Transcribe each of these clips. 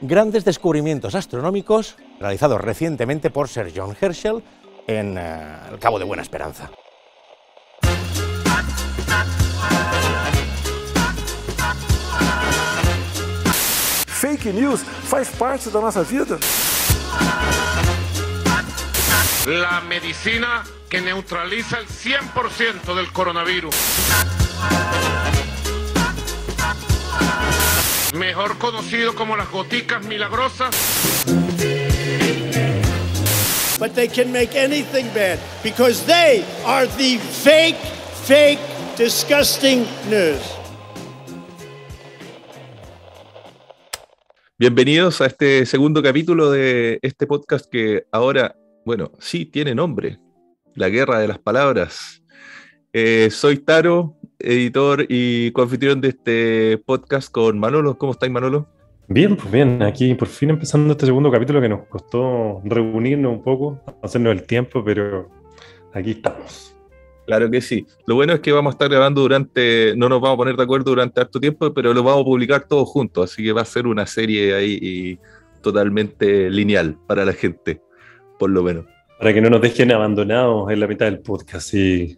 grandes descubrimientos astronómicos realizados recientemente por Sir John Herschel en eh, el Cabo de Buena Esperanza. Fake news faz parte da nossa vida. La medicina que neutraliza el 100% del coronavirus. Mejor conocido como las goticas milagrosas. But they can make anything bad because they are the fake, fake, disgusting news. Bienvenidos a este segundo capítulo de este podcast que ahora, bueno, sí tiene nombre, La Guerra de las Palabras. Eh, soy Taro, editor y coanfitrión de este podcast con Manolo. ¿Cómo estáis, Manolo? Bien, pues bien, aquí por fin empezando este segundo capítulo que nos costó reunirnos un poco, hacernos el tiempo, pero aquí estamos. Claro que sí. Lo bueno es que vamos a estar grabando durante, no nos vamos a poner de acuerdo durante harto tiempo, pero lo vamos a publicar todos juntos, así que va a ser una serie ahí y totalmente lineal para la gente, por lo menos. Para que no nos dejen abandonados en la mitad del podcast. Si,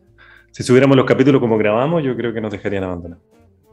si subiéramos los capítulos como grabamos, yo creo que nos dejarían abandonados.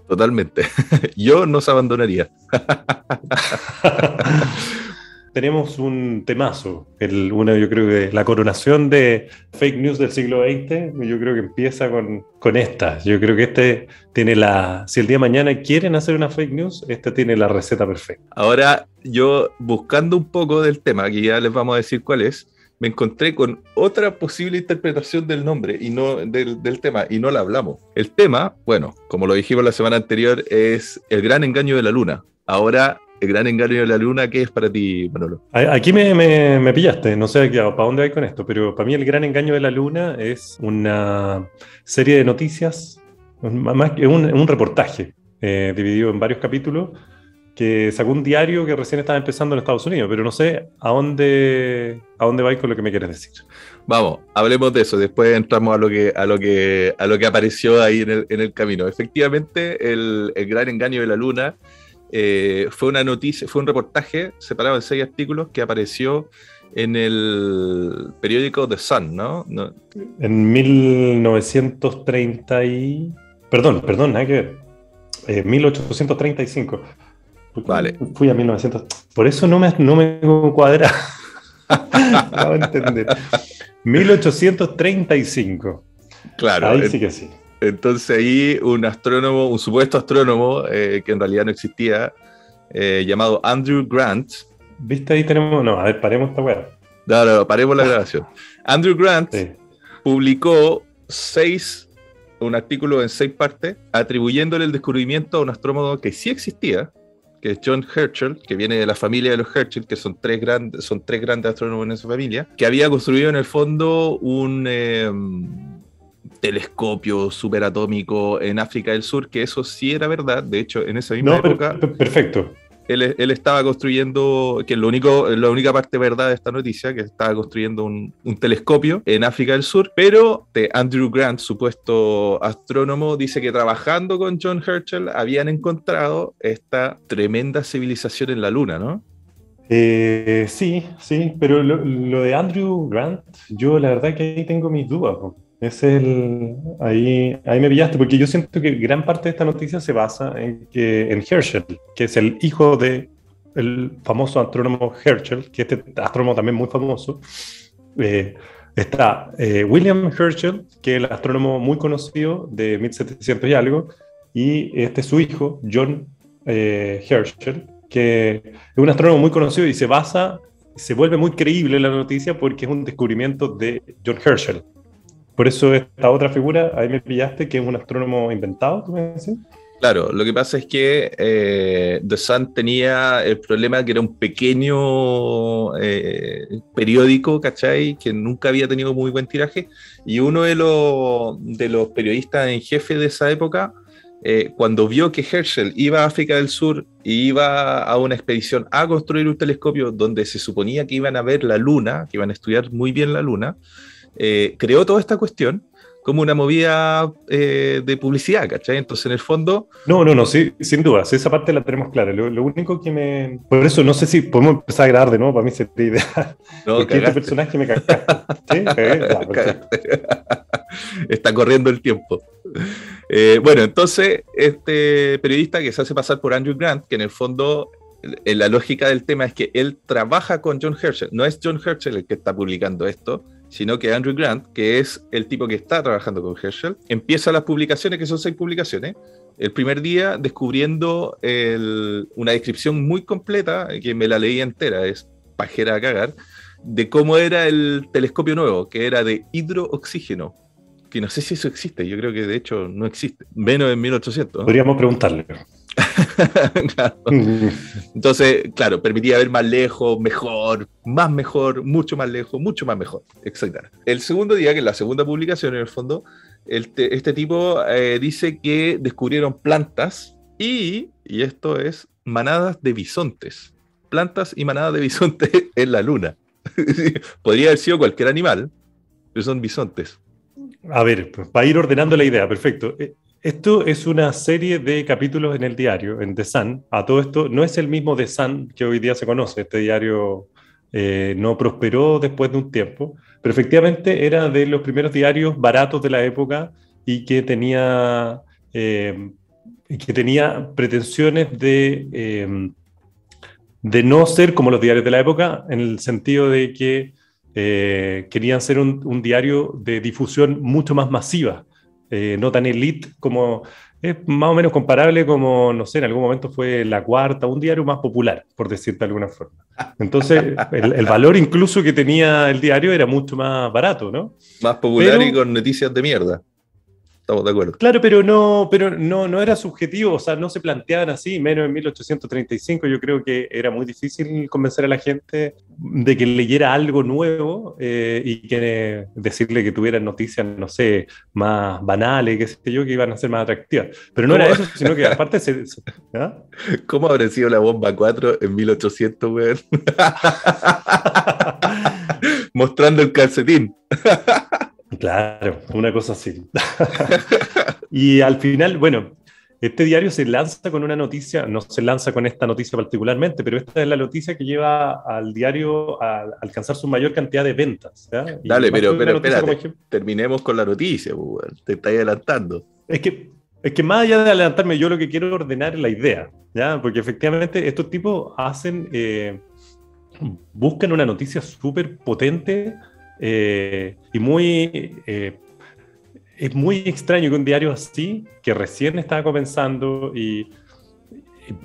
Totalmente. Yo nos abandonaría. Tenemos un temazo, el, una, yo creo que la coronación de fake news del siglo XX, yo creo que empieza con, con esta. Yo creo que este tiene la, si el día de mañana quieren hacer una fake news, este tiene la receta perfecta. Ahora, yo buscando un poco del tema, que ya les vamos a decir cuál es, me encontré con otra posible interpretación del nombre y no del, del, tema y no la hablamos. El tema, bueno, como lo dijimos la semana anterior, es el gran engaño de la luna. Ahora, el gran engaño de la luna, ¿qué es para ti, Manolo? Aquí me, me, me pillaste, no sé para dónde vais con esto, pero para mí el gran engaño de la luna es una serie de noticias, más que un, un reportaje eh, dividido en varios capítulos que sacó un diario que recién estaba empezando en Estados Unidos, pero no sé a dónde, a dónde vais con lo que me quieres decir. Vamos, hablemos de eso, después entramos a lo que, a lo que, a lo que apareció ahí en el, en el camino. Efectivamente, el, el, gran engaño de la luna eh, fue una noticia, fue un reportaje separado en seis artículos que apareció en el periódico The Sun, ¿no? no. En 1930 y... Perdón, perdón, nada que ver. Eh, 1835. Vale. Fui a 1900. Por eso no me, no me cuadra. no entender. 1835. Claro. Ahí sí que sí. Entonces ahí un astrónomo, un supuesto astrónomo, eh, que en realidad no existía, eh, llamado Andrew Grant. ¿Viste? Ahí tenemos... No, a ver, paremos esta weá. No, no, paremos la grabación. Andrew Grant sí. publicó seis, un artículo en seis partes, atribuyéndole el descubrimiento a un astrónomo que sí existía, que es John Herschel, que viene de la familia de los Herschel, que son tres, grandes, son tres grandes astrónomos en esa familia, que había construido en el fondo un eh, telescopio superatómico en África del Sur, que eso sí era verdad, de hecho, en esa misma no, época... Per perfecto. Él, estaba construyendo, que es lo único, la única parte verdad de esta noticia, que estaba construyendo un, un, telescopio en África del Sur, pero Andrew Grant, supuesto astrónomo, dice que trabajando con John Herschel habían encontrado esta tremenda civilización en la Luna, ¿no? Eh, sí, sí, pero lo, lo, de Andrew Grant, yo la verdad que ahí tengo mis dudas. Es el, ahí, ahí me pillaste, porque yo siento que gran parte de esta noticia se basa en, que, en Herschel, que es el hijo del el famoso astrónomo Herschel, que este astrónomo también muy famoso. Eh, está eh, William Herschel, que es el astrónomo muy conocido de 1700 y algo, y este es su hijo, John eh, Herschel, que es un astrónomo muy conocido y se basa, se vuelve muy creíble la noticia porque es un descubrimiento de John Herschel. Por eso esta otra figura, ahí me pillaste, que es un astrónomo inventado, ¿tú me decís? Claro, lo que pasa es que eh, The Sun tenía el problema que era un pequeño eh, periódico, ¿cachai? Que nunca había tenido muy buen tiraje. Y uno de los, de los periodistas en jefe de esa época, eh, cuando vio que Herschel iba a África del Sur y iba a una expedición a construir un telescopio donde se suponía que iban a ver la luna, que iban a estudiar muy bien la luna, eh, creó toda esta cuestión como una movida eh, de publicidad, ¿cachai? Entonces, en el fondo... No, no, no, sí, sin duda, esa parte la tenemos clara. Lo, único que me... Por eso no sé si podemos empezar a grabar de nuevo, para mí sería ideal. No, Porque este personaje me cagaste. ¿Sí? Está corriendo el tiempo. Eh, bueno, entonces, este periodista que se hace pasar por Andrew Grant, que en el fondo la lógica del tema es que él trabaja con John Herschel. No es John Herschel el que está publicando esto, sino que Andrew Grant, que es el tipo que está trabajando con Herschel, empieza las publicaciones, que son seis publicaciones, el primer día descubriendo una descripción muy completa, que me la leí entera, es pajera a cagar, de cómo era el telescopio nuevo, que era de hidrooxígeno, que no sé si eso existe, yo creo que de hecho no existe, menos en 1800. Podríamos preguntarle. Entonces, claro, permitía ver más lejos, mejor, más mejor, mucho más lejos, mucho más mejor, etc. El segundo día, que es la segunda publicación en el fondo, este tipo eh, dice que descubrieron plantas y, y esto es, manadas de bisontes. Plantas y manadas de bisontes en la luna. Podría haber sido cualquier animal, pero son bisontes. A ver, pues, para ir ordenando la idea, perfecto. Esto es una serie de capítulos en el diario, en The Sun. A todo esto, no es el mismo The Sun que hoy día se conoce. Este diario eh, no prosperó después de un tiempo, pero efectivamente era de los primeros diarios baratos de la época y que tenía, eh, que tenía pretensiones de, eh, de no ser como los diarios de la época, en el sentido de que querían ser un diario de difusión mucho más masiva eh, no tan elite como es más o menos comparable como, no sé, en algún momento fue La Cuarta, un diario más popular, por decirte de alguna forma. Entonces, el, valor incluso que tenía el diario era mucho más barato, ¿no? Más popular y con noticias de mierda. Estamos de acuerdo. Claro, pero no, pero no, no era subjetivo, o sea, no se planteaban así, menos en 1835. Yo creo que era muy difícil convencer a la gente de que leyera algo nuevo eh, y que decirle que tuvieran noticias, no sé, más banales, qué sé yo, que iban a ser más atractivas. Pero no era eso, sino que aparte se. ¿ah? ¿Cómo habrá sido la bomba 4 en 1800, weón? Mostrando el calcetín. Claro, una cosa así. y al final, bueno, este diario se lanza con una noticia, no se lanza con esta noticia particularmente, pero esta es la noticia que lleva al diario a alcanzar su mayor cantidad de ventas. Dale, pero, pero espérate, terminemos con la noticia, pues, te estás adelantando. Es que, es que más allá de adelantarme, yo lo que quiero ordenar es la idea, ¿ya? porque efectivamente estos tipos hacen, eh, buscan una noticia súper potente eh, y muy... Eh, es muy extraño que un diario así, que recién estaba comenzando y,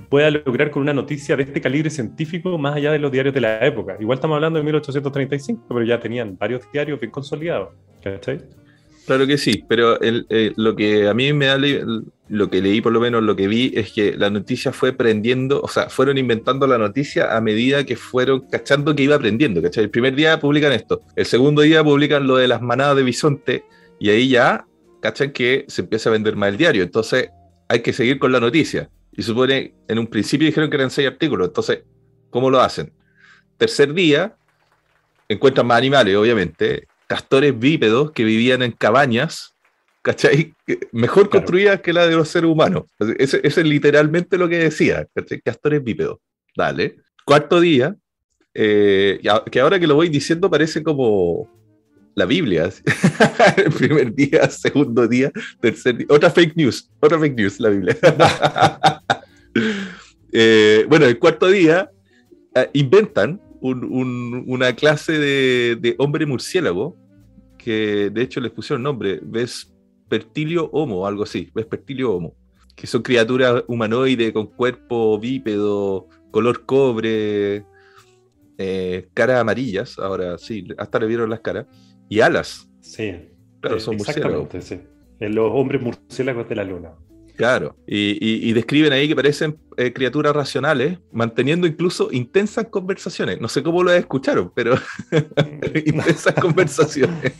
pueda lograr con una noticia de este calibre científico más allá de los diarios de la época. Igual estamos hablando de 1835, pero ya tenían varios diarios bien consolidados. ¿Cachai? Claro que sí, pero eh, lo que a mí me da, lo que leí por lo menos, lo que vi es que la noticia fue prendiendo, o sea, fueron inventando la noticia a medida que fueron cachando que iba aprendiendo, ¿cachai? El primer día publican esto, el segundo día publican lo de las manadas de bisonte y ahí ya cachan que se empieza a vender más el diario, entonces hay que seguir con la noticia. Y supone, en un principio dijeron que eran seis artículos, entonces, ¿cómo lo hacen? Tercer día, encuentran más animales, obviamente, castores bípedos que vivían en cabañas, ¿cachai? Mejor construidas que la de los seres humanos. Eso, es literalmente lo que decía, ¿cachai? Castores bípedos. Dale. Cuarto día, eh, que ahora que lo voy diciendo parece como la Biblia. el primer día, segundo día, tercer día. Otra fake news, otra fake news, la Biblia. Eh, bueno, el cuarto día eh, inventan una clase de, hombre murciélago, que de hecho les pusieron nombre, Vespertilio Homo, algo así, Vespertilio Homo, que son criaturas humanoides con cuerpo bípedo, color cobre, eh, caras amarillas, ahora sí, hasta le vieron las caras, y alas. Sí, claro, son murciélagos. Sí. Los hombres murciélagos de la luna. Claro, y, describen ahí que parecen eh, criaturas racionales, manteniendo incluso intensas conversaciones. No sé cómo lo escucharon, pero intensas conversaciones.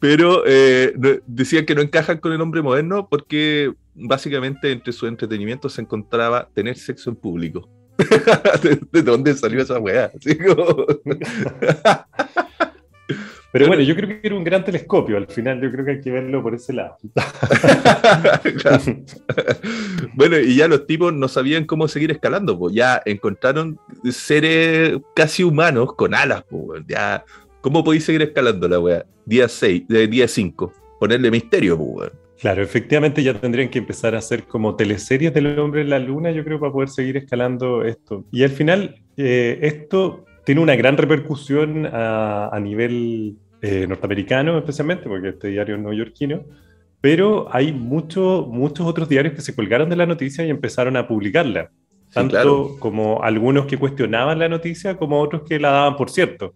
Pero eh, decían que no encajan con el hombre moderno porque básicamente entre su entretenimiento se encontraba tener sexo en público. ¿De, dónde salió esa weá? Pero bueno, yo creo que era un gran telescopio. Al final, yo creo que hay que verlo por ese lado. Claro. bueno, y ya los tipos no sabían cómo seguir escalando, pues ya encontraron seres casi humanos con alas, pues ya. ¿Cómo podéis seguir escalando la weá? Día 6, de día 5. Ponerle misterio, pues weón. Claro, efectivamente ya tendrían que empezar a hacer como teleseries del hombre en la luna, yo creo, para poder seguir escalando esto. Y al final, eh, esto tiene una gran repercusión a, a nivel eh, norteamericano, especialmente, porque este diario es neoyorquino, pero hay mucho, muchos otros diarios que se colgaron de la noticia y empezaron a publicarla. Tanto claro. como algunos que cuestionaban la noticia, como otros que la daban por cierto.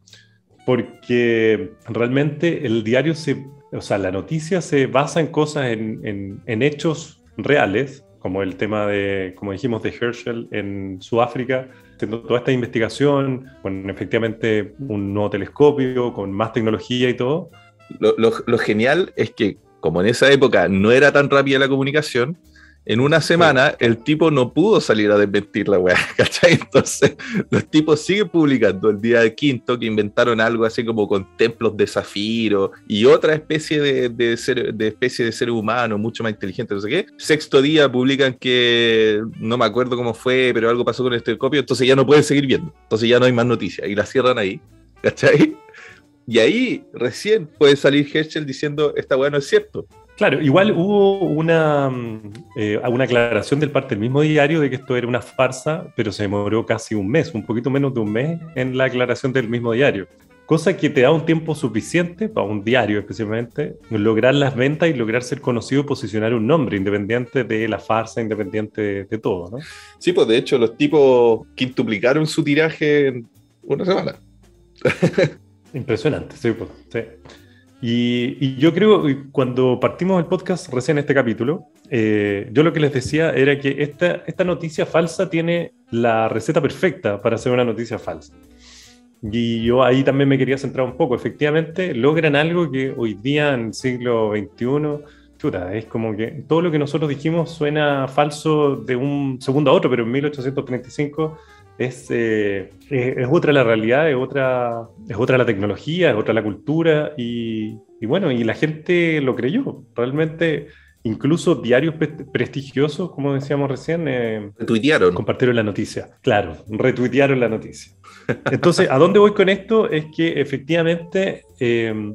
Porque realmente el diario se, o sea, la noticia se basa en cosas, en, hechos reales, como el tema de, como dijimos, de Herschel en Sudáfrica, haciendo toda esta investigación, con efectivamente un nuevo telescopio, con más tecnología y todo. Lo, lo genial es que, como en esa época no era tan rápida la comunicación, en una semana el tipo no pudo salir a desmentir la weá, ¿cachai? Entonces los tipos siguen publicando el día de quinto que inventaron algo así como con templos de zafiro y otra especie de, de, ser, de especie de ser humano mucho más inteligente, no sé qué. Sexto día publican que no me acuerdo cómo fue, pero algo pasó con el telescopio, entonces ya no pueden seguir viendo, entonces ya no hay más noticias y la cierran ahí, ¿cachai? Y ahí recién puede salir Herschel diciendo esta weá no es cierto. Claro, igual hubo una, eh, una aclaración del parte del mismo diario de que esto era una farsa, pero se demoró casi un mes, un poquito menos de un mes en la aclaración del mismo diario. Cosa que te da un tiempo suficiente, para un diario especialmente, lograr las ventas y lograr ser conocido y posicionar un nombre, independiente de la farsa, independiente de, de todo, ¿no? Sí, pues de hecho los tipos quintuplicaron su tiraje en una semana. Impresionante, sí, pues, sí. Y, y, yo creo cuando partimos el podcast recién este capítulo, eh, yo lo que les decía era que esta, esta noticia falsa tiene la receta perfecta para hacer una noticia falsa. Y yo ahí también me quería centrar un poco. Efectivamente, logran algo que hoy día en el siglo XXI, chuta, es como que todo lo que nosotros dijimos suena falso de un segundo a otro, pero en 1835 es, eh, es, es, otra la realidad, es otra, es otra la tecnología, es otra la cultura y, y bueno, y la gente lo creyó. Realmente, incluso diarios pre prestigiosos, como decíamos recién, eh, retuitearon. Compartieron la noticia. Claro, retuitearon la noticia. Entonces, ¿a dónde voy con esto? Es que efectivamente eh,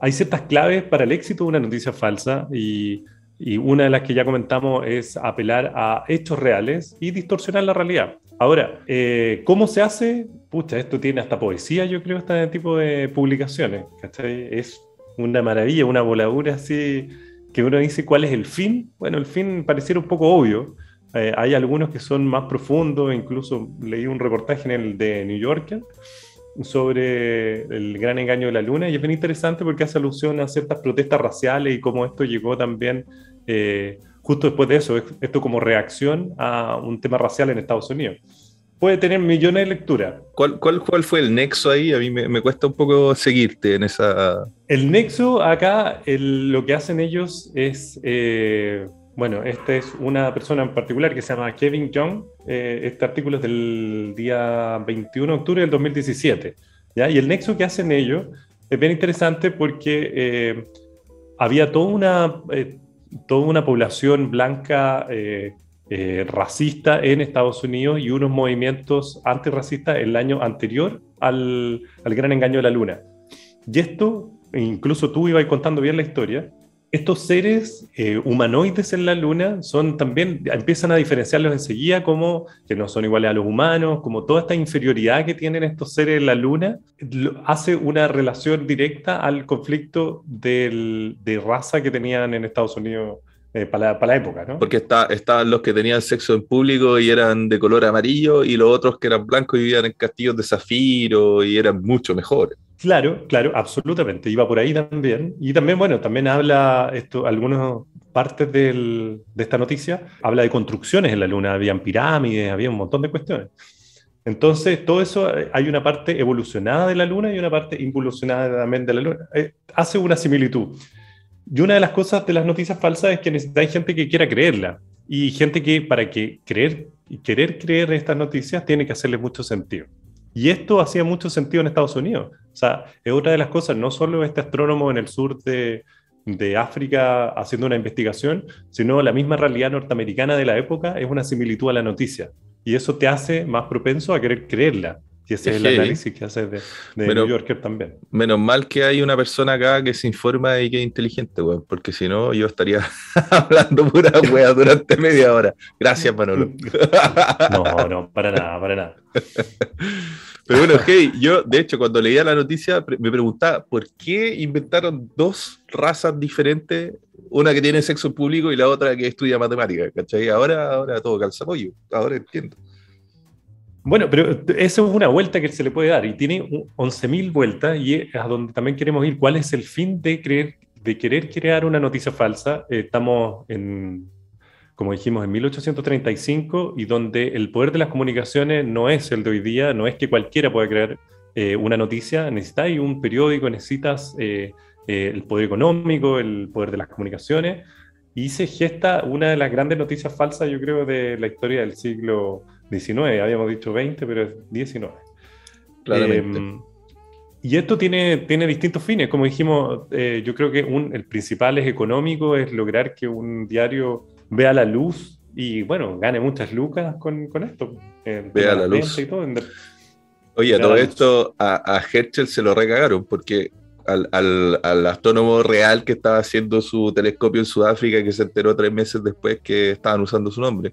hay ciertas claves para el éxito de una noticia falsa y, y una de las que ya comentamos es apelar a hechos reales y distorsionar la realidad. Ahora, eh, ¿cómo se hace? Pucha, esto tiene hasta poesía, yo creo, este tipo de publicaciones. ¿cachai? Es una maravilla, una voladura así que uno dice cuál es el fin. Bueno, el fin pareciera un poco obvio. Eh, hay algunos que son más profundos, incluso leí un reportaje en el de New Yorker sobre el gran engaño de la luna y es bien interesante porque hace alusión a ciertas protestas raciales y cómo esto llegó también eh, justo después de eso, esto como reacción a un tema racial en Estados Unidos. Puede tener millones de lecturas. ¿Cuál, cuál, cuál fue el nexo ahí? A mí me, me, cuesta un poco seguirte en esa... El nexo acá, el, lo que hacen ellos es, eh, bueno, esta es una persona en particular que se llama Kevin Young. Eh, este artículo es del día 21 de octubre del 2017. ¿ya? Y el nexo que hacen ellos es bien interesante porque eh, había toda una toda una población blanca eh, eh, racista en Estados Unidos y unos movimientos antirracistas el año anterior al, al, gran engaño de la luna. Y esto, incluso tú ibas contando bien la historia, estos seres eh, humanoides en la luna son también, empiezan a diferenciarlos enseguida como que no son iguales a los humanos, como toda esta inferioridad que tienen estos seres en la luna, hace una relación directa al conflicto de raza que tenían en Estados Unidos eh, para, la, para, la, época, ¿no? Porque está, estaban los que tenían sexo en público y eran de color amarillo y los otros que eran blancos y vivían en castillos de zafiro y eran mucho mejores. Claro, claro, absolutamente. Iba por ahí también. Y también, bueno, también habla esto, algunas partes del, de esta noticia, habla de construcciones en la Luna, habían pirámides, había un montón de cuestiones. Entonces, todo eso, hay una parte evolucionada de la Luna y una parte involucionada también de la Luna. Eh, hace una similitud. Y una de las cosas de las noticias falsas es que necesitan gente que quiera creerla. Y gente que para que creer, querer creer estas noticias tiene que hacerle mucho sentido. Y esto hacía mucho sentido en Estados Unidos. O sea, es otra de las cosas, no solo este astrónomo en el sur de, de África haciendo una investigación, sino la misma realidad norteamericana de la época es una similitud a la noticia. Y eso te hace más propenso a querer creerla. Ese es, el análisis que hace de, de New Yorker también. Menos mal que hay una persona acá que se informa y que es inteligente, weón, porque si no, yo estaría hablando pura wea durante media hora. Gracias, Manolo. no, no, para nada, para nada. Pero bueno, hey, yo de hecho cuando leía la noticia me preguntaba por qué inventaron dos razas diferentes, una que tiene sexo público y la otra que estudia matemáticas, ¿cachai? Ahora, ahora todo calza pollo, ahora entiendo. Bueno, pero eso es una vuelta que se le puede dar y tiene 11.000 vueltas y a donde también queremos ir. ¿Cuál es el fin de, creer, de querer crear una noticia falsa? Eh, estamos en, como dijimos, en 1835 y donde el poder de las comunicaciones no es el de hoy día, no es que cualquiera pueda crear eh, una noticia, necesitas un periódico, necesitas eh, el poder económico, el poder de las comunicaciones y se gesta una de las grandes noticias falsas, yo creo, de la historia del siglo 19, habíamos dicho 20, pero es 19. Claramente. Eh, y esto tiene, tiene distintos fines, como dijimos, eh, yo creo que un, el principal es económico, es lograr que un diario vea la luz y bueno, gane muchas lucas con, con esto. Eh, vea la, luz. Y todo, Oye, a todo esto a, a, Herschel se lo recagaron porque al, al, al, astrónomo real que estaba haciendo su telescopio en Sudáfrica, que se enteró tres meses después que estaban usando su nombre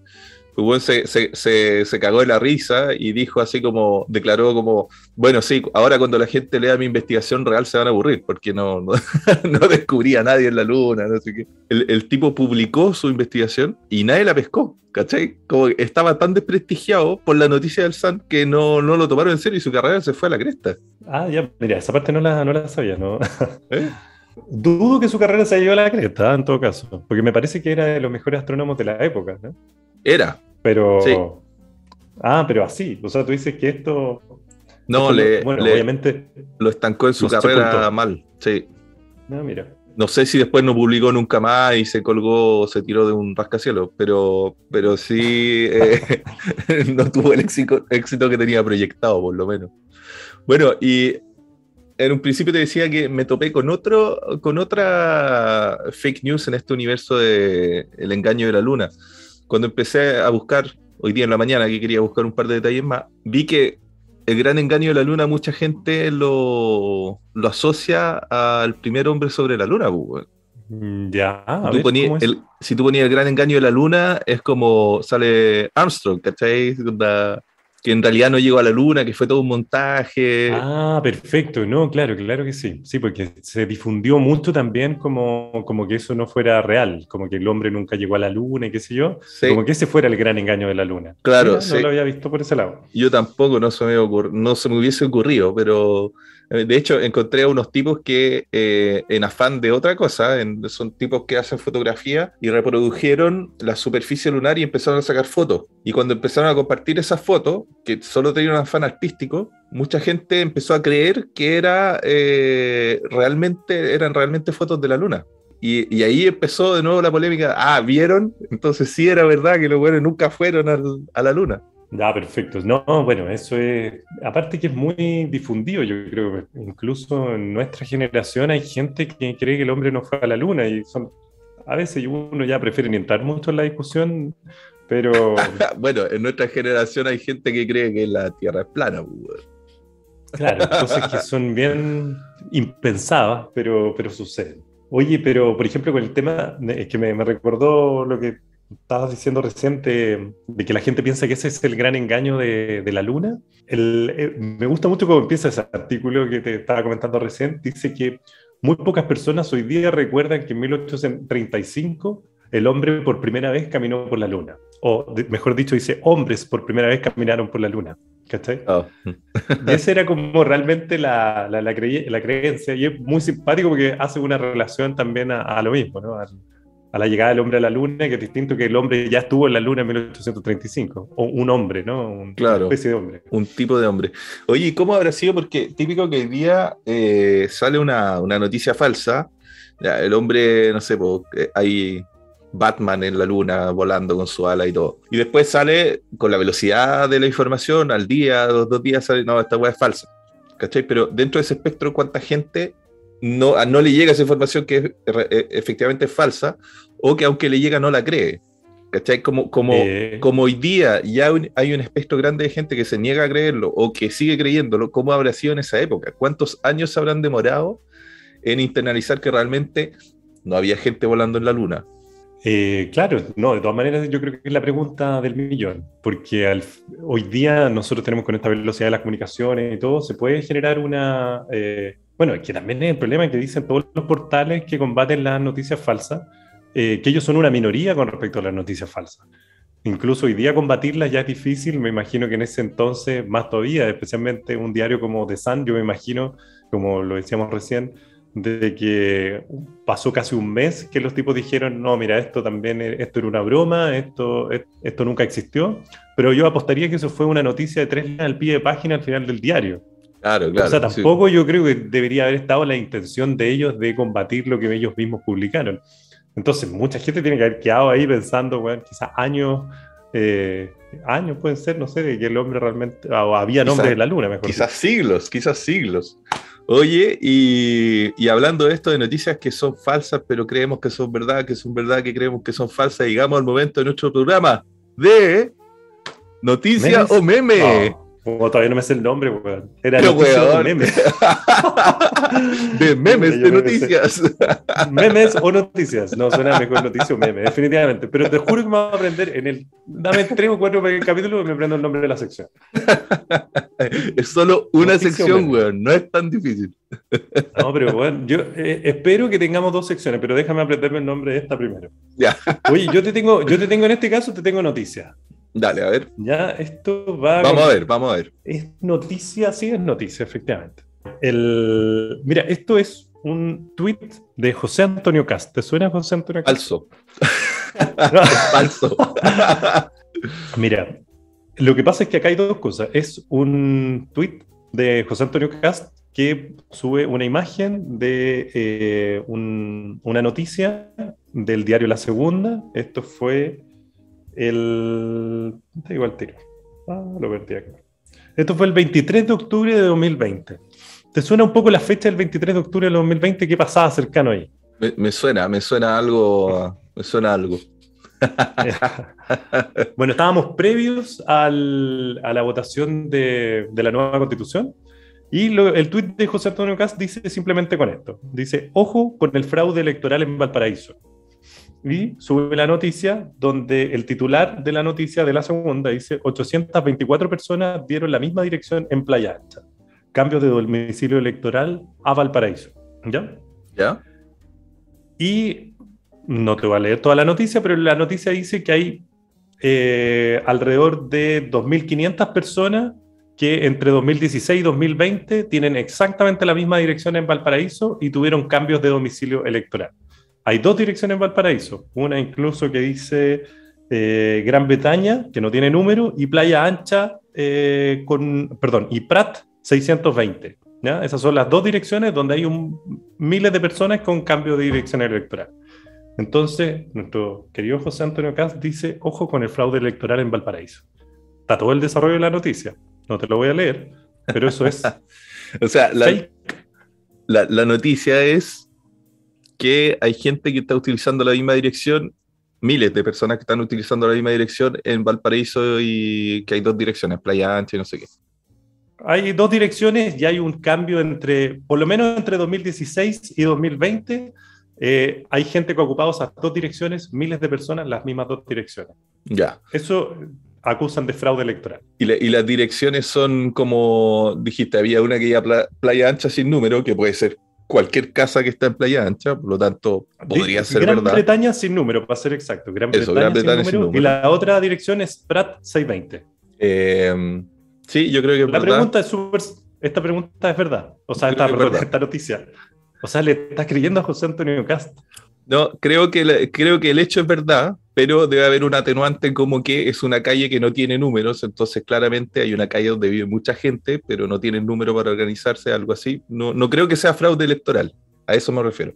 se, se, se, cagó de la risa y dijo así como, declaró como, bueno, sí, ahora cuando la gente lea mi investigación real se van a aburrir, porque no, no, no descubría a nadie en la luna, no sé qué. El, el, tipo publicó su investigación y nadie la pescó, ¿cachai? Como estaba tan desprestigiado por la noticia del Sun que no, no lo tomaron en serio y su carrera se fue a la cresta. Ah, ya, mira, esa parte no la, no la sabía, ¿no? ¿Eh? Dudo que su carrera se haya a la cresta, en todo caso, porque me parece que era de los mejores astrónomos de la época, ¿no? Era, pero. Ah, pero así. O sea, tú dices que esto. No, le, bueno, obviamente. Lo estancó en su carrera mal. Sí. No, mira. No sé si después no publicó nunca más y se colgó, se tiró de un rascacielos, pero, pero sí eh, no tuvo el éxito, éxito que tenía proyectado, por lo menos. Bueno, y en un principio te decía que me topé con otro, con otra fake news en este universo de El engaño de la luna cuando empecé a buscar, hoy día en la mañana que quería buscar un par de detalles más, vi que el gran engaño de la luna mucha gente lo, lo asocia al primer hombre sobre la luna. Pues, mm, ya, si tú ponías el gran engaño de la luna, es como sale Armstrong, ¿cachai? Que en realidad no llegó a la luna, que fue todo un montaje. Ah, perfecto, no, claro, claro que sí. Sí, porque se difundió mucho también como, como que eso no fuera real, como que el hombre nunca llegó a la luna y qué sé yo, como que ese fuera el gran engaño de la luna. Claro, No lo había visto por ese lado. Yo tampoco, no se me, no se me hubiese ocurrido, pero de hecho, encontré a unos tipos que, eh, en afán de otra cosa, son tipos que hacen fotografía y reprodujeron la superficie lunar y empezaron a sacar fotos. Y cuando empezaron a compartir esas fotos, que solo tenían un afán artístico, mucha gente empezó a creer que era, eh, realmente, eran realmente fotos de la luna. Y, ahí empezó de nuevo la polémica. Ah, ¿vieron? Entonces sí era verdad que los buenos nunca fueron a la luna. Ya, perfecto. No, bueno, eso es, aparte que es muy difundido, yo creo, incluso en nuestra generación hay gente que cree que el hombre no fue a la luna y son, a veces uno ya prefiere ni entrar mucho en la discusión, pero... bueno, en nuestra generación hay gente que cree que la Tierra es plana. Pues, claro, cosas que son bien impensadas, pero, pero suceden. Oye, pero por ejemplo con el tema, es que me, me recordó lo que estabas diciendo reciente de que la gente piensa que ese es el gran engaño de, de la luna. El, eh, me gusta mucho cómo empieza ese artículo que te estaba comentando recién. Dice que muy pocas personas hoy día recuerdan que en 1835 el hombre por primera vez caminó por la luna. O mejor dicho, dice hombres por primera vez caminaron por la luna. ¿Cachai? Oh. y esa era como realmente la, la, la, creencia. Y es muy simpático porque hace una relación también a, a lo mismo, ¿no? A la llegada del hombre a la luna, que es distinto que el hombre ya estuvo en la luna en 1835, o un hombre, ¿no? claro, una especie de hombre. Un tipo de hombre. Oye, ¿y cómo habrá sido? Porque típico que hoy día eh, sale una, una, noticia falsa, ya, el hombre, no sé, hay Batman en la luna volando con su ala y todo. Y después sale con la velocidad de la información, al día, dos, dos días sale, no, esta weá es falsa. ¿Cachai? Pero dentro de ese espectro, ¿cuánta gente no, no le llega esa información que es, eh, efectivamente es falsa o que aunque le llega no la cree? ¿Cachai? Como, como, Eh. como hoy día ya un- hay un espectro grande de gente que se niega a creerlo o que sigue creyéndolo, ¿cómo habrá sido en esa época? ¿Cuántos años se habrán demorado en internalizar que realmente no había gente volando en la luna? Eh, claro, no, de todas maneras yo creo que es la pregunta del millón, porque al- hoy día nosotros tenemos con esta velocidad de las comunicaciones y todo, se puede generar una... eh, bueno, que también es el problema que dicen todos los portales que combaten las noticias falsas, eh, que ellos son una minoría con respecto a las noticias falsas. Incluso hoy día combatirlas ya es difícil, me imagino que en ese entonces más todavía, especialmente un diario como The Sun, yo me imagino, como lo decíamos recién, de que pasó casi un mes que los tipos dijeron, no, mira, esto también, e- esto era una broma, esto, e- esto nunca existió, pero yo apostaría que eso fue una noticia de tres al pie de página al final del diario. Claro, claro. o sea, sí. tampoco yo creo que debería haber estado la intención de ellos de combatir lo que ellos mismos publicaron. Entonces, mucha gente tiene que haber quedado ahí pensando, bueno, quizás años, eh, años pueden ser, no sé, de que el hombre realmente, o había nombres en la luna, mejor Quizás siglos, quizás siglos. Oye, y, y hablando de esto de noticias que son falsas, pero creemos que son verdad, que son verdad, que creemos que son falsas, llegamos al momento de nuestro programa de noticia ¿Memes? o meme. Como todavía no me sé el nombre, weón. Era Pero, weón. de memes de que sí. noticias. Memes o noticias. No, suena mejor noticia o meme, definitivamente. Pero te juro que me voy a aprender en el. Dame tres o cuatro capítulos y me aprendo el nombre de la sección. es solo una Noticia sección, weón, no es tan difícil. No, pero bueno, yo eh, espero que tengamos dos secciones, pero déjame aprenderme el nombre de esta primero. Ya, Oye, yo te tengo, yo te tengo en este caso, te tengo noticias. Dale, a ver. Ya, esto va. Vamos a ver, vamos a ver. Es noticia, sí, es noticia, efectivamente. El, mira, esto es un tweet de José Antonio Cast. ¿Te suena José Antonio Cast? Falso. Falso. Mira, lo que pasa es que acá hay dos cosas. Es un tweet de José Antonio Cast que sube una imagen de eh, un- una noticia del diario La Segunda. Esto fue el... Te digo al tiro. Ah, lo perdí acá. Esto fue el 23 de octubre de 2020. ¿Te suena un poco la fecha del 23 de octubre de 2020? ¿Qué pasaba cercano ahí? Me, me suena, me suena algo, me suena algo. Bueno, estábamos previos al- a la votación de, de la nueva constitución y lo- el tuit de José Antonio Cast dice simplemente con esto. Dice, ojo con el fraude electoral en Valparaíso. Y sube la noticia donde el titular de la noticia de la segunda dice, 824 personas dieron la misma dirección en Playa Ancha. Cambio de domicilio electoral a Valparaíso. ¿Ya? ¿Ya? Y no te voy a leer toda la noticia, pero la noticia dice que hay eh, alrededor de 2.500 personas que entre 2016 y 2020 tienen exactamente la misma dirección en Valparaíso y tuvieron cambios de domicilio electoral. Hay dos direcciones en Valparaíso, una incluso que dice eh, Gran Bretaña, que no tiene número, y Playa Ancha, eh, con, perdón, y Prat 620. ¿ya? Esas son las dos direcciones donde hay un- miles de personas con cambio de dirección electoral. Entonces, nuestro querido José Antonio Caz dice, ojo con el fraude electoral en Valparaíso. Está todo el desarrollo de la noticia. No te lo voy a leer, pero eso es O sea, la, la noticia es que hay gente que está utilizando la misma dirección, miles de personas que están utilizando la misma dirección en Valparaíso y que hay dos direcciones, Playa Ancha y no sé qué. Hay dos direcciones y hay un cambio entre, por lo menos entre 2016 y 2020. eh, hay gente que ha ocupado esas dos direcciones, miles de personas, las mismas dos direcciones. Ya. Eso acusan de fraude electoral. Y, la- y las direcciones son como dijiste, había una que iba a Pla- Playa Ancha sin número, que puede ser cualquier casa que está en Playa Ancha, por lo tanto, podría ser Gran verdad. Bretaña sin número, para ser exacto. Gran, Eso, Bretaña, Gran Bretaña sin, sin número. Y la otra dirección es Prat 620. Eh, sí, yo creo que es La verdad. pregunta es súper. Esta pregunta es verdad. O sea, esta, es esta noticia. O sea, le estás creyendo a José Antonio Cast. No, creo que, creo que el hecho es verdad, pero debe haber un atenuante como que es una calle que no tiene números, entonces claramente hay una calle donde vive mucha gente, pero no tienen número para organizarse, algo así. No, no creo que sea fraude electoral, a eso me refiero.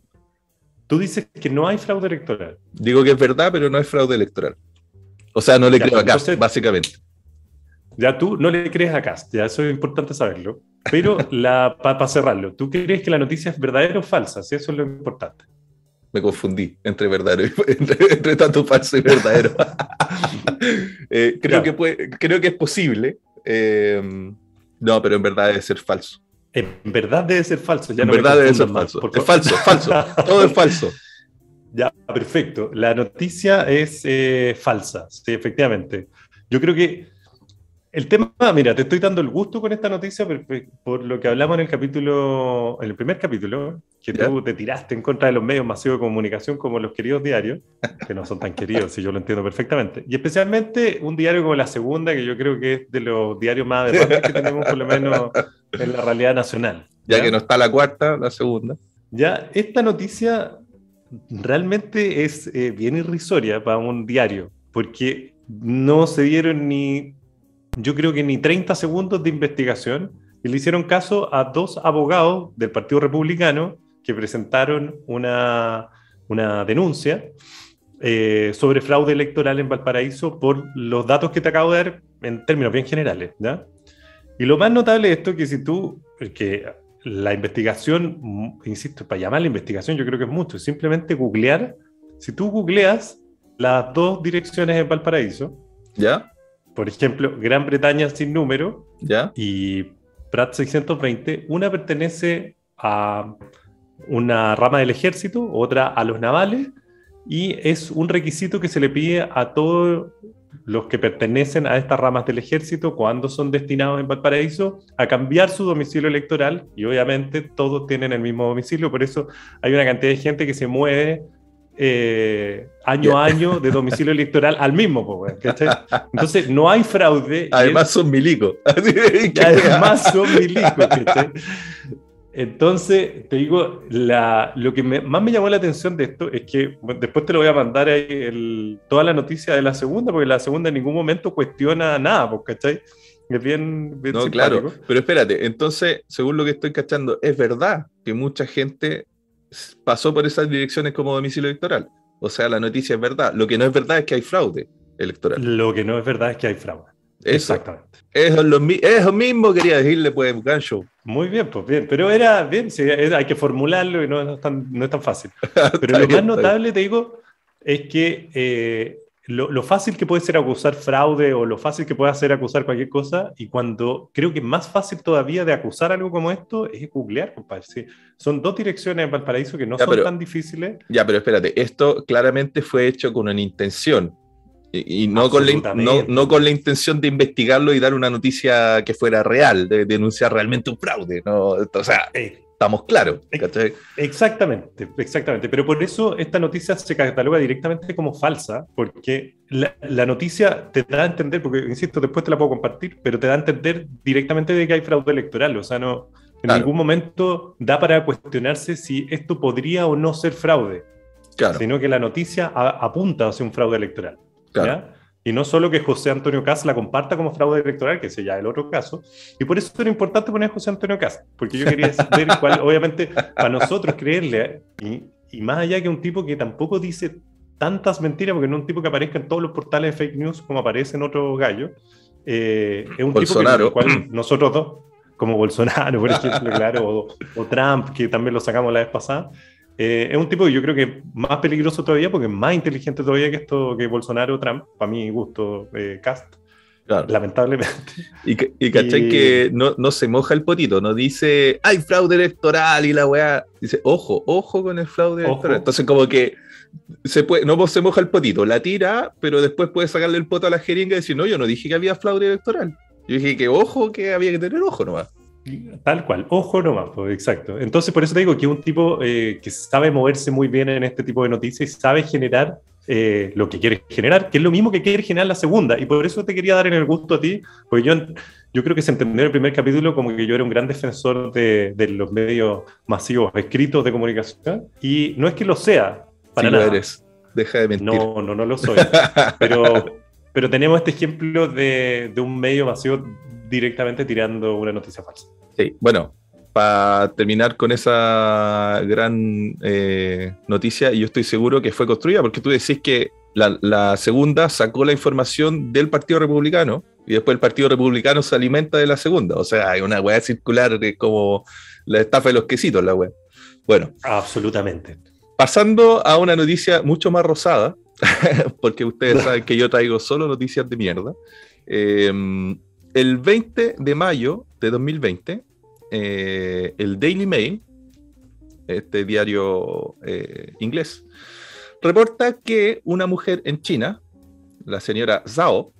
Tú dices que no hay fraude electoral. Digo que es verdad, pero no es fraude electoral. O sea, no le Ya, creo a Cast, entonces- básicamente. Ya tú no le crees a Cast, ya eso es importante saberlo. Pero para cerrarlo, ¿tú crees que la noticia es verdadera o falsa? Sí, eso es lo importante. Me confundí entre verdadero y entre, entre tanto falso y verdadero. Eh, creo, que puede- creo que es posible. eh, no, pero en verdad debe ser falso. En verdad debe ser falso. Ya en no verdad debe ser falso. por Es falso, falso. Todo es falso. Ya, perfecto. La noticia es eh, falsa, sí, efectivamente. Yo creo que el tema, mira, te estoy dando el gusto con esta noticia por, por lo que hablamos en el capítulo, en el primer capítulo, que Ya. tú te tiraste en contra de los medios masivos de comunicación como los queridos diarios, que no son tan queridos, si yo lo entiendo perfectamente. Y especialmente un diario como La Segunda, que yo creo que es de los diarios más aberrantes que tenemos, por lo menos en la realidad nacional. Ya que no está la cuarta, la segunda. Ya, esta noticia realmente es eh, bien irrisoria para un diario, porque no se dieron ni, yo creo que ni 30 segundos de investigación y le hicieron caso a dos abogados del Partido Republicano que presentaron una, una denuncia eh, sobre fraude electoral en Valparaíso por los datos que te acabo de dar en términos bien generales. ¿ya? Y lo más notable de esto es que si tú, que la investigación, insisto, para llamar la investigación yo creo que es mucho, es simplemente googlear, si tú googleas las dos direcciones en Valparaíso, ¿Ya? Por ejemplo, Gran Bretaña sin número ¿Ya? y Prat 620, una pertenece a una rama del ejército, otra a los navales, y es un requisito que se le pide a todos los que pertenecen a estas ramas del ejército cuando son destinados en Valparaíso a cambiar su domicilio electoral y obviamente todos tienen el mismo domicilio, por eso hay una cantidad de gente que se mueve eh, año a año de domicilio electoral al mismo. po, weón, ¿cachai? Entonces no hay fraude. Además son milicos. Además son milicos. ¿cachai? Entonces, te digo, la, lo que me- más me llamó la atención de esto es que bueno, después te lo voy a mandar ahí el- toda la noticia de la segunda, porque la segunda en ningún momento cuestiona nada, ¿cachai? Es bien, bien No, simpático. claro. Pero espérate, entonces, según lo que estoy cachando, es verdad que mucha gente pasó por esas direcciones como domicilio electoral. O sea, la noticia es verdad. Lo que no es verdad es que hay fraude electoral. Lo que no es verdad es que hay fraude. Eso, Exactamente. eso, es lo, eso mismo quería decirle, pues, Gancho. Muy bien, pues bien. Pero era bien, sí, hay que formularlo y no, no es, tan, no es tan fácil. Pero lo bien, más notable, te digo, es que eh, lo, lo fácil que puede ser acusar fraude o lo fácil que puede hacer acusar cualquier cosa, y cuando creo que más fácil todavía de acusar algo como esto, es googlear, compadre. Sí, son dos direcciones en Valparaíso que no Ya, son pero- tan difíciles. Ya, pero espérate, esto claramente fue hecho con una intención. Y, y no, con la, no, no con la intención de investigarlo y dar una noticia que fuera real, de denunciar realmente un fraude. ¿no? O sea, Eh, estamos claros. ¿cachai? Exactamente, exactamente. Pero por eso esta noticia se cataloga directamente como falsa, porque la, la noticia te da a entender, porque insisto, después te la puedo compartir, pero te da a entender directamente de que hay fraude electoral. O sea, no, en Claro. ningún momento da para cuestionarse si esto podría o no ser fraude, Claro, sino que la noticia a- apunta hacia un fraude electoral. claro. ¿ya? Y no solo que José Antonio Cas la comparta como fraude electoral, que es el otro caso, y por eso era importante poner a José Antonio Cas, porque yo quería ver cuál, obviamente, para nosotros creerle, y, y más allá que un tipo que tampoco dice tantas mentiras, porque no es un tipo que aparezca en todos los portales de fake news como aparece en otros gallos, eh, es un Bolsonaro. tipo que, el cual nosotros dos, como Bolsonaro, por ejemplo, claro, o, o Trump, que también lo sacamos la vez pasada, eh, es un tipo que yo creo que es más peligroso todavía porque es más inteligente todavía que esto que Bolsonaro Trump, para mi gusto, eh, Cast, claro. lamentablemente. Y, y cachai Y- que no, no se moja el potito, no dice, hay fraude electoral y la weá. Dice, ojo, ojo con el fraude Ojo. electoral. Entonces, como que se puede, no se moja el potito, la tira, pero después puede sacarle el poto a la jeringa y decir, no, yo no dije que había fraude electoral. Yo dije que ojo, que había que tener ojo nomás. Tal cual, ojo nomás, pues, exacto. Entonces, por eso te digo que es un tipo eh, que sabe moverse muy bien en este tipo de noticias y sabe generar eh, lo que quiere generar, que es lo mismo que quiere generar la segunda. Y por eso te quería dar en el gusto a ti, porque yo, yo creo que se entendió en el primer capítulo como que yo era un gran defensor de, de los medios masivos escritos de comunicación. Y no es que lo sea, para si lo nada. eres, deja de mentir. No, no, no lo soy. Pero, pero tenemos este ejemplo de, de un medio masivo directamente tirando una noticia falsa. Sí, bueno, para terminar con esa gran eh, noticia, yo estoy seguro que fue construida, porque tú decís que la, la, segunda sacó la información del Partido Republicano y después el Partido Republicano se alimenta de la segunda. O sea, hay una weá circular de como la estafa de los quesitos, la weá. Bueno. Absolutamente. Pasando a una noticia mucho más rosada, porque ustedes saben que yo traigo solo noticias de mierda. Eh, el 20 de mayo de 2020, eh, el Daily Mail, este diario eh, inglés, reporta que una mujer en China, la señora Zhao,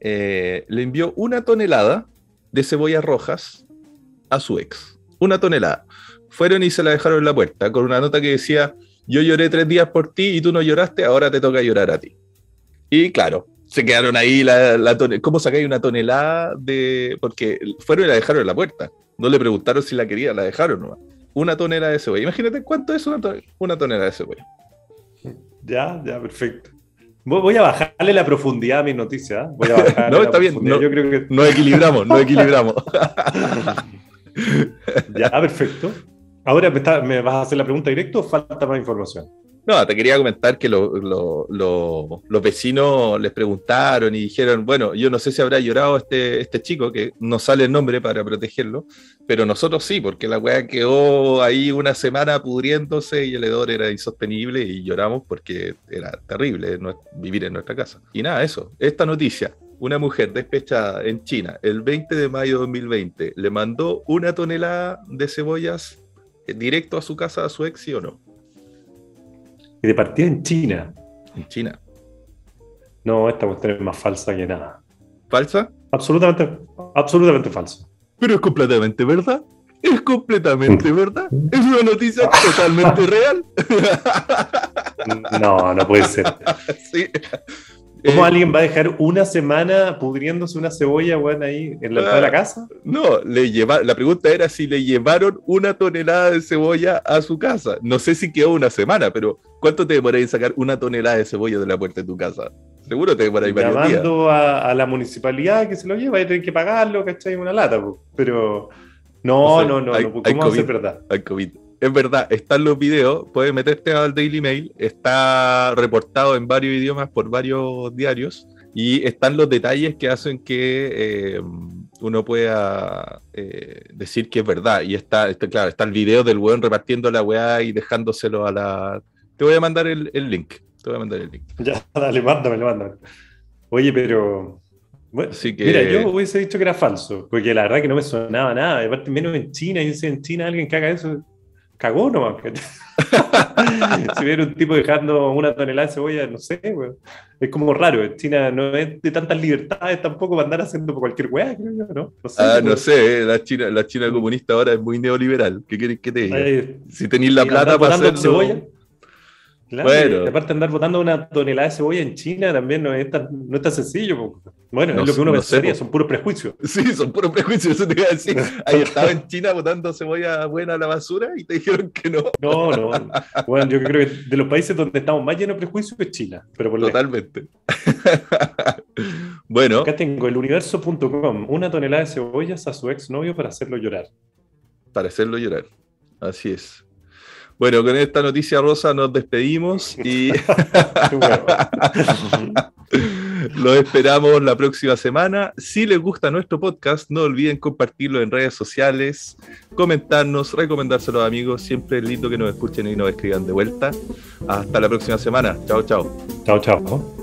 eh, le envió una tonelada de cebollas rojas a su ex. Una tonelada. Fueron y se la dejaron en la puerta con una nota que decía, yo lloré tres días por ti y tú no lloraste, ahora te toca llorar a ti. Y claro, se quedaron ahí la, la tonelada. ¿Cómo sacáis una tonelada de...? Porque fueron y la dejaron en la puerta. No le preguntaron si la quería, la dejaron nomás. Una tonelada de cebolla. Imagínate cuánto es una, tonelada, una tonelada de cebolla. Ya, ya, perfecto. Voy a bajarle la profundidad a mis noticias. ¿eh? Voy a bajarle no, está bien. No, Yo creo que... no equilibramos, no equilibramos. ya, perfecto. Ahora me, está, me, vas a hacer la pregunta directa o falta más información. No, te quería comentar que lo, lo, lo, los vecinos les preguntaron y dijeron, bueno, yo no sé si habrá llorado este, este chico, que no sale el nombre para protegerlo, pero nosotros sí, porque la weá quedó ahí una semana pudriéndose y el hedor era insostenible y lloramos porque era terrible vivir en nuestra casa. Y nada, eso, esta noticia, una mujer despechada en China el 20 de mayo de 2020 le mandó una tonelada de cebollas directo a su casa a su ex, ¿sí o no? Y de partida en China. En China. No, esta cuestión es más falsa que nada. ¿Falsa? Absolutamente, absolutamente falsa. Pero es completamente verdad. Es completamente verdad. Es una noticia totalmente real. No, no puede ser. Sí. ¿Cómo Eh, alguien va a dejar una semana pudriéndose una cebolla, weón, ahí en la entrada de la casa? No, le lleva, la pregunta era si le llevaron una tonelada de cebolla a su casa. No sé si quedó una semana, pero ¿cuánto te demoráis en sacar una tonelada de cebolla de la puerta de tu casa? Seguro te demoráis varios días. Llamando a, a la municipalidad que se lo lleva y tienen que pagarlo, ¿cachai? Una lata, po. pero no, No no, no, hay- no, hay ¿cómo va a ser verdad? al COVID. Es verdad, están los videos, puedes meterte al Daily Mail, está reportado en varios idiomas por varios diarios y están los detalles que hacen que eh, uno pueda eh, decir que es verdad. Y está, está, claro, está el video del weón repartiendo la weá y dejándoselo a la... Te voy a mandar el, el link, te voy a mandar el link. Ya, dale, mándamelo, mándamelo. Oye, pero. Bueno, Así que- Mira, yo hubiese dicho que era falso, porque la verdad que no me sonaba nada. Aparte, menos en China, y en China alguien que haga eso, cagó nomás. si viene un tipo dejando una tonelada de cebolla, no sé, weón. Es como raro. China no es de tantas libertades tampoco para andar haciendo cualquier weá, creo yo, ¿no? No sé. Ah, no sé, eh, la China, la China comunista ahora es muy neoliberal. ¿Qué querés que te diga? Ay, Si tenéis la plata para hacerlo... cebolla. Claro, Bueno. y aparte andar botando una tonelada de cebolla en China también no es tan, no es tan sencillo. Bueno, No es lo sé- que uno no sé, pensaría, po. son puros prejuicios. Sí, son puros prejuicios, eso te iba a decir. Ahí estaba en China botando cebolla buena a la basura y te dijeron que no. No, no. Bueno, yo creo que de los países donde estamos más llenos de prejuicios es China. Pero por. Totalmente. bueno, Acá tengo el universo.com, una tonelada de cebollas a su exnovio para hacerlo llorar. para hacerlo llorar. Así es. Bueno, con esta noticia rosa nos despedimos y los esperamos la próxima semana. Si les gusta nuestro podcast, no olviden compartirlo en redes sociales, comentarnos, recomendárselo a amigos. Siempre es lindo que nos escuchen y nos escriban de vuelta. Hasta la próxima semana. Chao, chao. chao, chao.